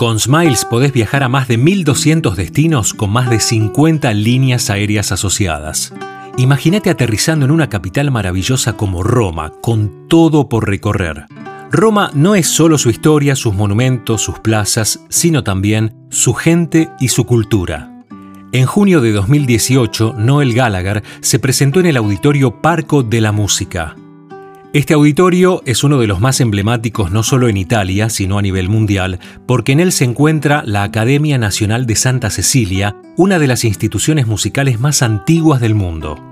Con Smiles podés viajar a más de 1200 destinos con más de 50 líneas aéreas asociadas. Imagínate aterrizando en una capital maravillosa como Roma, con todo por recorrer. Roma no es solo su historia, sus monumentos, sus plazas, sino también su gente y su cultura. En junio de 2018, Noel Gallagher se presentó en el Auditorio Parco de la Música. Este auditorio es uno de los más emblemáticos no solo en Italia, sino a nivel mundial, porque en él se encuentra la Academia Nacional de Santa Cecilia, una de las instituciones musicales más antiguas del mundo.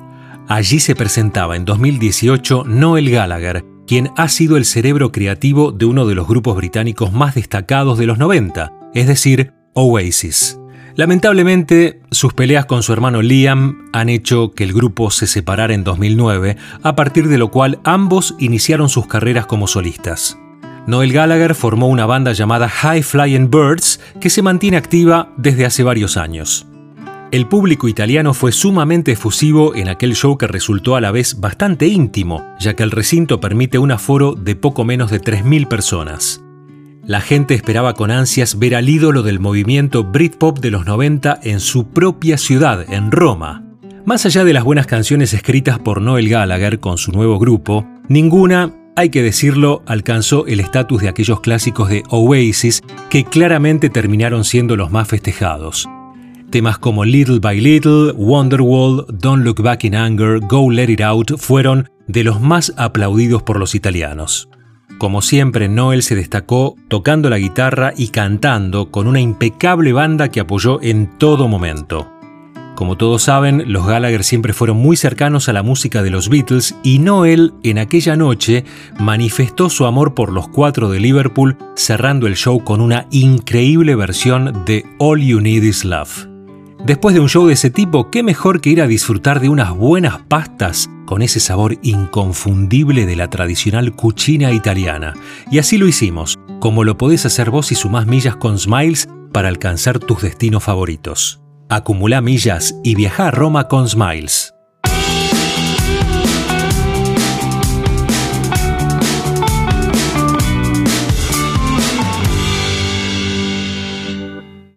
Allí se presentaba en 2018 Noel Gallagher, quien ha sido el cerebro creativo de uno de los grupos británicos más destacados de los 90, es decir, Oasis. Lamentablemente, sus peleas con su hermano Liam han hecho que el grupo se separara en 2009, a partir de lo cual ambos iniciaron sus carreras como solistas. Noel Gallagher formó una banda llamada High Flying Birds que se mantiene activa desde hace varios años. El público italiano fue sumamente efusivo en aquel show que resultó a la vez bastante íntimo, ya que el recinto permite un aforo de poco menos de 3.000 personas. La gente esperaba con ansias ver al ídolo del movimiento Britpop de los 90 en su propia ciudad, en Roma. Más allá de las buenas canciones escritas por Noel Gallagher con su nuevo grupo, ninguna, hay que decirlo, alcanzó el estatus de aquellos clásicos de Oasis que claramente terminaron siendo los más festejados. Temas como Little by Little, Wonderwall, Don't Look Back in Anger, Go Let It Out fueron de los más aplaudidos por los italianos. Como siempre, Noel se destacó tocando la guitarra y cantando con una impecable banda que apoyó en todo momento. Como todos saben, los Gallagher siempre fueron muy cercanos a la música de los Beatles y Noel en aquella noche manifestó su amor por los cuatro de Liverpool cerrando el show con una increíble versión de All You Need Is Love. Después de un show de ese tipo, qué mejor que ir a disfrutar de unas buenas pastas con ese sabor inconfundible de la tradicional cucina italiana. Y así lo hicimos, como lo podés hacer vos y sumás millas con Smiles para alcanzar tus destinos favoritos. Acumula millas y viaja a Roma con Smiles.